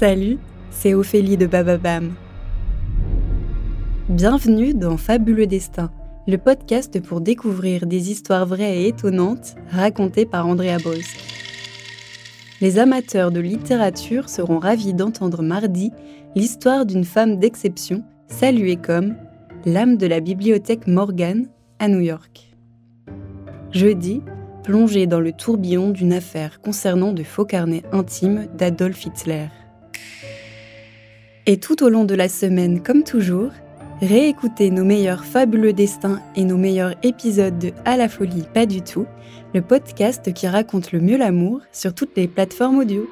Salut, c'est Ophélie de Bababam. Bienvenue dans Fabuleux Destin, le podcast pour découvrir des histoires vraies et étonnantes racontées par Andrea Bos. Les amateurs de littérature seront ravis d'entendre mardi l'histoire d'une femme d'exception saluée comme l'âme de la bibliothèque Morgan à New York. Jeudi, plongée dans le tourbillon d'une affaire concernant de faux carnets intimes d'Adolf Hitler. Et tout au long de la semaine, comme toujours, réécoutez nos meilleurs fabuleux destins et nos meilleurs épisodes de À la folie, pas du tout, le podcast qui raconte le mieux l'amour sur toutes les plateformes audio.